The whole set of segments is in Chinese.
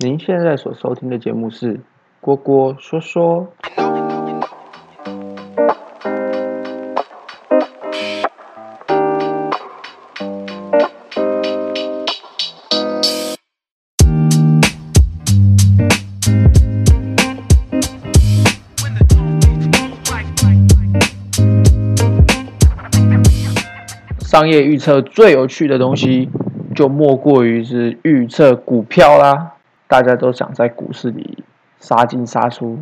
您现在所收听的节目是《郭郭说说》。商业预测最有趣的东西，就莫过于是预测股票啦。大家都想在股市里杀进杀出，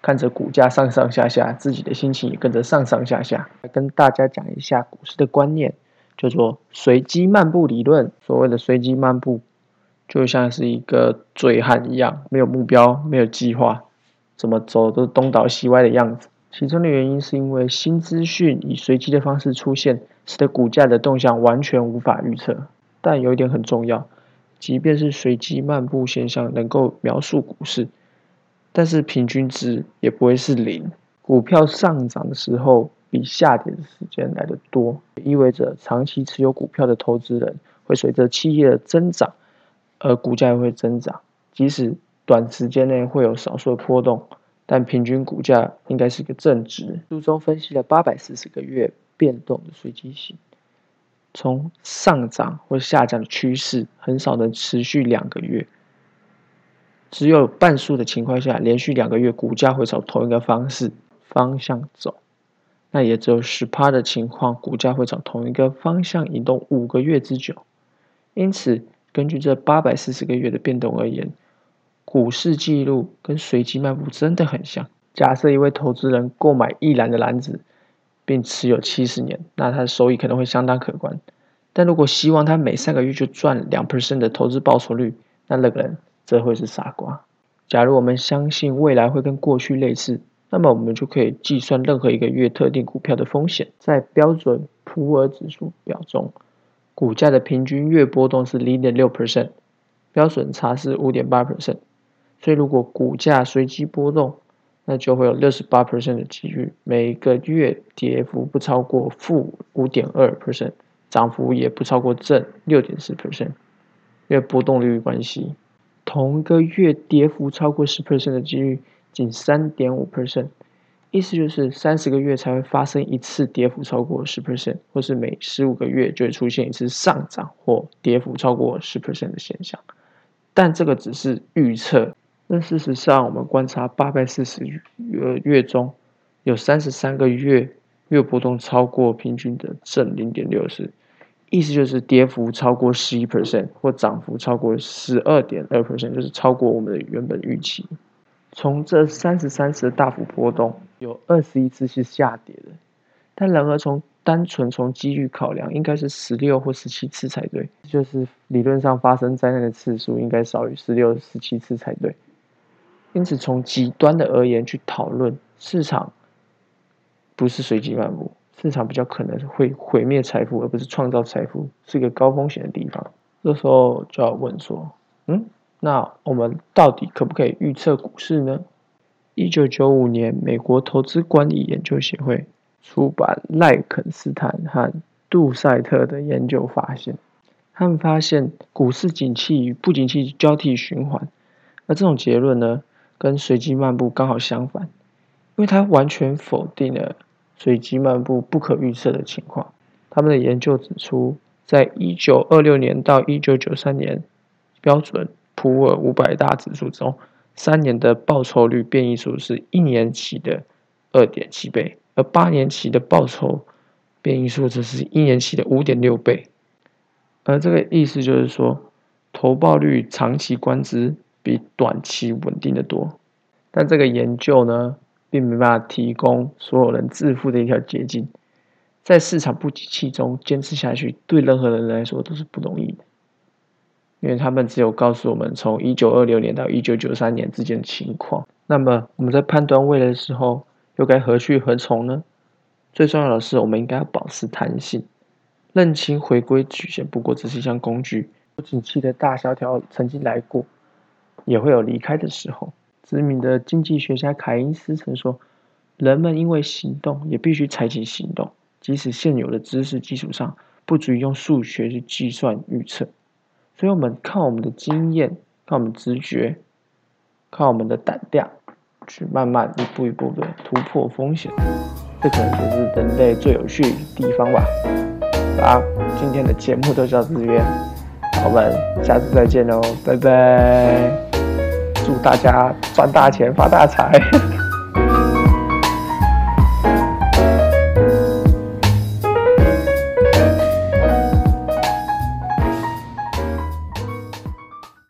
看着股价上上下下，自己的心情也跟着上上下下。来跟大家讲一下股市的观念，叫做随机漫步理论。所谓的随机漫步，就像是一个醉汉一样，没有目标，没有计划，怎么走都东倒西歪的样子。其中的原因是因为新资讯以随机的方式出现，使得股价的动向完全无法预测。但有一点很重要，即便是随机漫步现象能够描述股市，但是平均值也不会是零。股票上涨的时候比下跌的时间来得多，意味着长期持有股票的投资人会随着企业的增长，而股价会增长。即使短时间内会有少数的波动。但平均股价应该是个正值。书中分析了八百四十个月变动的随机性，从上涨或下降的趋势很少能持续两个月，只有半数的情况下，连续两个月股价会朝同一个方式方向走。那也只有十趴的情况，股价会朝同一个方向移动五个月之久。因此，根据这八百四十个月的变动而言。股市记录跟随机漫步真的很像。假设一位投资人购买一篮的篮子，并持有七十年，那它的收益可能会相当可观。但如果希望他每三个月就赚两 percent 的投资报酬率，那那个人则会是傻瓜。假如我们相信未来会跟过去类似，那么我们就可以计算任何一个月特定股票的风险。在标准普尔指数表中，股价的平均月波动是零点六 percent，标准差是五点八 percent。所以，如果股价随机波动，那就会有六十八 percent 的几率，每个月跌幅不超过负五点二 percent，涨幅也不超过正六点四 percent，因为波动率关系。同个月跌幅超过十 percent 的几率仅三点五 percent，意思就是三十个月才会发生一次跌幅超过十 percent，或是每十五个月就会出现一次上涨或跌幅超过十 percent 的现象。但这个只是预测。那事实上，我们观察八百四十月月中，有三十三个月月波动超过平均的正零点六四，意思就是跌幅超过十一 percent 或涨幅超过十二点二 percent，就是超过我们的原本预期。从这三十三次的大幅波动，有二十一次是下跌的，但然而从单纯从几率考量，应该是十六或十七次才对，就是理论上发生灾难的次数应该少于十六、十七次才对。因此，从极端的而言去讨论市场，不是随机漫步，市场比较可能会毁灭财富，而不是创造财富，是一个高风险的地方。这时候就要问说，嗯，那我们到底可不可以预测股市呢？一九九五年，美国投资管理研究协会出版赖肯斯坦和杜塞特的研究发现，他们发现股市景气与不景气交替循环，而这种结论呢？跟随机漫步刚好相反，因为它完全否定了随机漫步不可预测的情况。他们的研究指出，在一九二六年到一九九三年标准普尔五百大指数中，三年的报酬率变异数是一年期的二点七倍，而八年期的报酬变异数则是一年期的五点六倍。而这个意思就是说，投报率长期观之。比短期稳定的多，但这个研究呢，并没办法提供所有人致富的一条捷径。在市场不景气中坚持下去，对任何人来说都是不容易的，因为他们只有告诉我们从一九二六年到一九九三年之间的情况。那么我们在判断未来的时候，又该何去何从呢？最重要的是，我们应该要保持弹性，认清回归曲线不过只是一项工具。不景气的大萧条曾经来过。也会有离开的时候。知名的经济学家凯因斯曾说：“人们因为行动，也必须采取行动，即使现有的知识基础上不足以用数学去计算预测。”所以，我们靠我们的经验靠我们直觉，靠我们的胆量，去慢慢一步一步的突破风险。这可能就是人类最有趣的地方吧。好，今天的节目就到这边，我们下次再见喽，拜拜！祝大家赚大钱发大财！